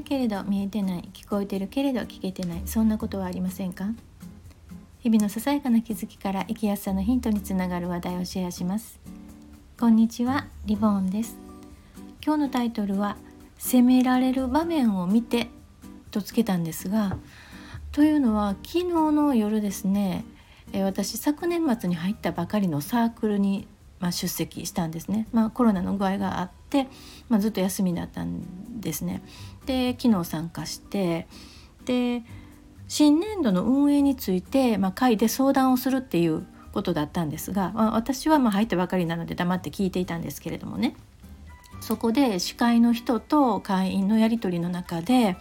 るけれど見えてない聞こえてるけれど聞けてないそんなことはありませんか？日々のささやかな気づきから生きやすさのヒントにつながる話題をシェアします。こんにちはリボーンです。今日のタイトルは責められる場面を見てとつけたんですがというのは昨日の夜ですね私昨年末に入ったばかりのサークルにまあ、出席したんですね、まあ、コロナの具合があって、まあ、ずっと休みだったんですね。で昨日参加してで新年度の運営について、まあ、会で相談をするっていうことだったんですが、まあ、私はまあ入ったばかりなので黙って聞いていたんですけれどもねそこで司会の人と会員のやり取りの中で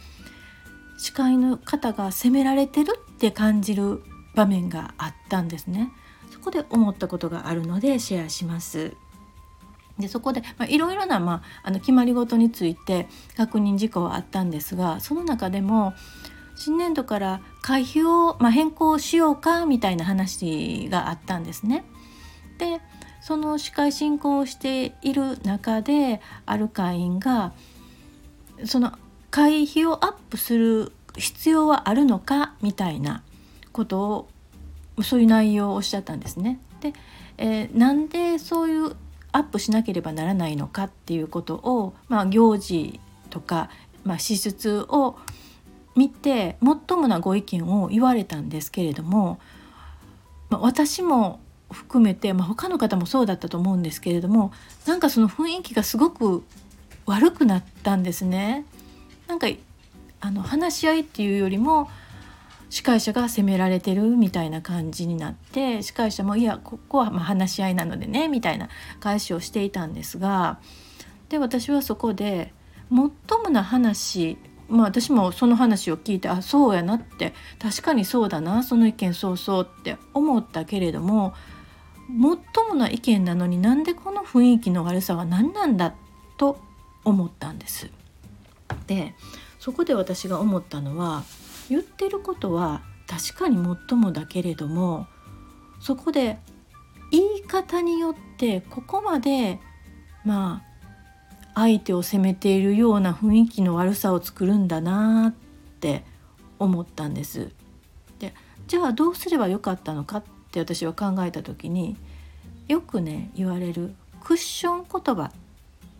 司会の方が責められてるって感じる場面があったんですね。そこで思ったことがあるのでシェアします。でそこでいろいろな、まあ、あの決まり事について確認事項はあったんですがその中でも新年度から会費を、まあ、変更しようかみたいな話があったんですね。でその司会進行をしている中である会員がその会費をアップする必要はあるのかみたいなことをそういう内容をおっしゃったんですね。で、えー、なんでそういうアップしなければならないのかっていうことを、まあ、行事とか、まあ、支出を見て最もなご意見を言われたんですけれども、まあ、私も含めて、まあ、他の方もそうだったと思うんですけれどもなんかその雰囲気がすごく悪くなったんですね。なんかあの話し合いっていうよりも司会者が責められてるみたいな感じになって司会者も「いやここはま話し合いなのでね」みたいな返しをしていたんですがで私はそこで最もな話まあ私もその話を聞いてあそうやなって確かにそうだなその意見そうそうって思ったけれども最もな意見なのになんでこの雰囲気の悪さは何なんだと思ったんです。でそこで私が思ったのは言ってることは確かに最もだけれどもそこで言い方によってここまでまあ相手を責めているような雰囲気の悪さを作るんだなって思ったんです。でじゃあどうすればよかったのかって私は考えた時によくね言われるクッション言葉っ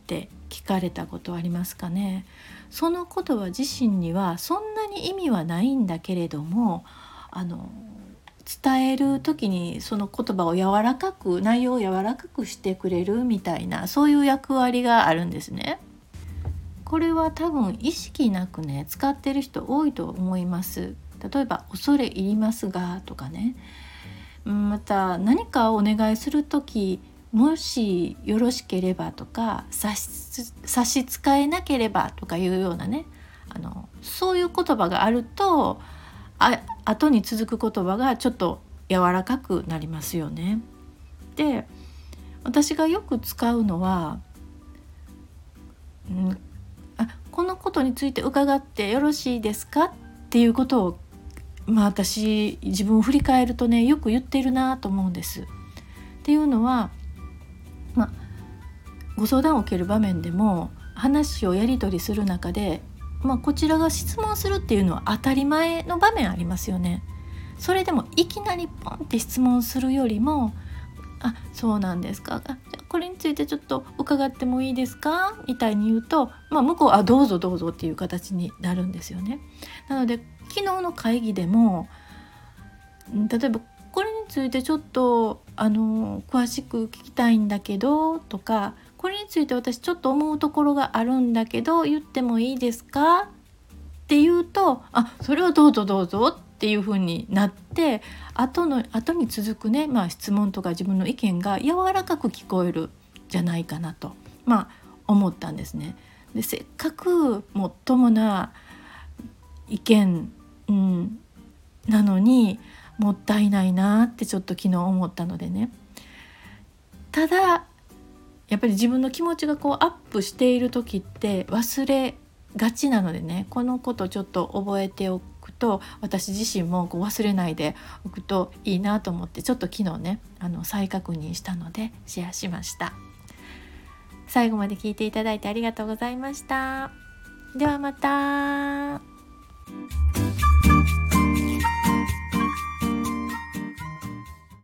て聞かれたことありますかねその言葉自身にはそんに意味はないんだけれどもあの伝える時にその言葉を柔らかく内容を柔らかくしてくれるみたいなそういう役割があるんですね。これは多分意識なくね使ってる人多いと思います。例えば「恐れ入りますが」とかねまた何かをお願いする時もしよろしければとか差し差し支えなければとかいうようなねそういう言葉があるとあ後に続く言葉がちょっと柔らかくなりますよね。で私がよく使うのは、うん、あこのことについて伺ってよろしいですかっていうことをまあ私自分を振り返るとねよく言ってるなと思うんです。っていうのはまあ、ご相談を受ける場面でも話をやり取りする中で、まあ、こちらが質問するっていうのは当たり前の場面ありますよね。それでもいきなりポンって質問するよりも「あそうなんですかあこれについてちょっと伺ってもいいですか?」みたいに言うと、まあ、向こうは「どうぞどうぞ」っていう形になるんですよね。なので昨日の会議でも例えばこれについてちょっとあの詳しく聞きたいんだけどとかこれについて私ちょっと思うところがあるんだけど言ってもいいですか？って言うとあそれはどうぞどうぞ。っていう風になって後の後に続くね、まあ、質問とか自分の意見が柔らかく聞こえるじゃないかなと、まあ、思ったんですね。でせっかくもっともな意見、うん、なのにもったいないなってちょっと昨日思ったのでね。ただやっぱり自分の気持ちがこうアップしている時って忘れがちなのでねこのことちょっと覚えておくと私自身もこう忘れないでおくといいなと思ってちょっと昨日ねあの再確認したのでシェアしました。最後まで聞いていただいてありがとうございました。ではまた。